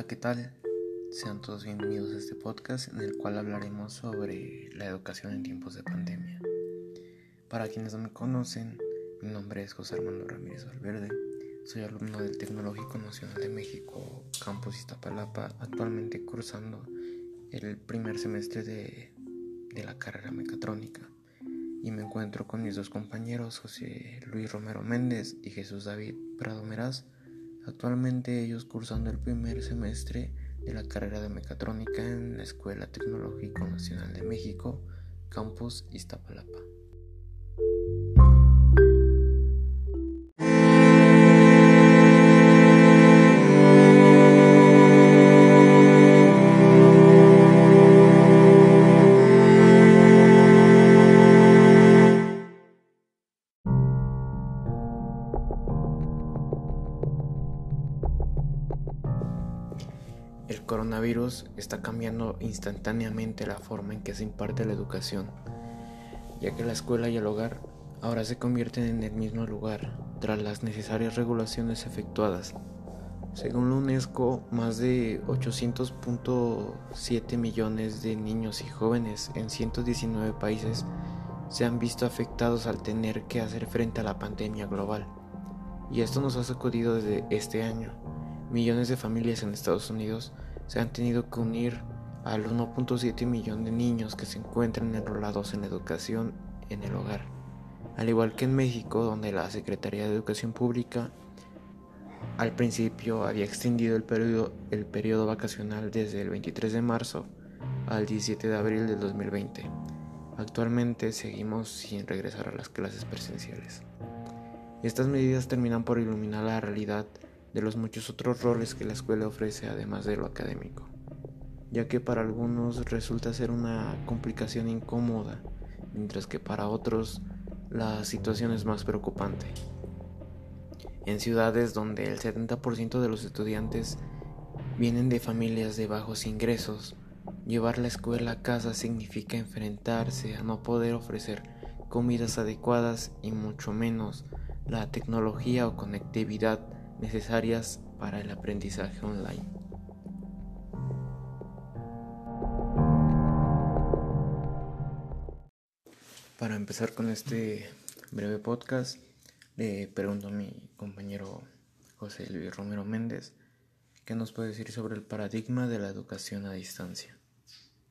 Hola, ¿qué tal? Sean todos bienvenidos a este podcast en el cual hablaremos sobre la educación en tiempos de pandemia. Para quienes no me conocen, mi nombre es José Armando Ramírez Valverde. Soy alumno del Tecnológico Nacional de México, Campus Iztapalapa, actualmente cursando el primer semestre de, de la carrera mecatrónica. Y me encuentro con mis dos compañeros, José Luis Romero Méndez y Jesús David Prado Meraz Actualmente ellos cursando el primer semestre de la carrera de mecatrónica en la Escuela Tecnológico Nacional de México, Campus Iztapalapa. El coronavirus está cambiando instantáneamente la forma en que se imparte la educación, ya que la escuela y el hogar ahora se convierten en el mismo lugar tras las necesarias regulaciones efectuadas. Según la UNESCO, más de 800.7 millones de niños y jóvenes en 119 países se han visto afectados al tener que hacer frente a la pandemia global. Y esto nos ha sacudido desde este año millones de familias en Estados Unidos se han tenido que unir al 1.7 millón de niños que se encuentran enrolados en educación en el hogar. Al igual que en México, donde la Secretaría de Educación Pública al principio había extendido el periodo, el periodo vacacional desde el 23 de marzo al 17 de abril del 2020. Actualmente seguimos sin regresar a las clases presenciales. Estas medidas terminan por iluminar la realidad de los muchos otros roles que la escuela ofrece además de lo académico, ya que para algunos resulta ser una complicación incómoda, mientras que para otros la situación es más preocupante. En ciudades donde el 70% de los estudiantes vienen de familias de bajos ingresos, llevar la escuela a casa significa enfrentarse a no poder ofrecer comidas adecuadas y mucho menos la tecnología o conectividad necesarias para el aprendizaje online. Para empezar con este breve podcast, le pregunto a mi compañero José Luis Romero Méndez qué nos puede decir sobre el paradigma de la educación a distancia.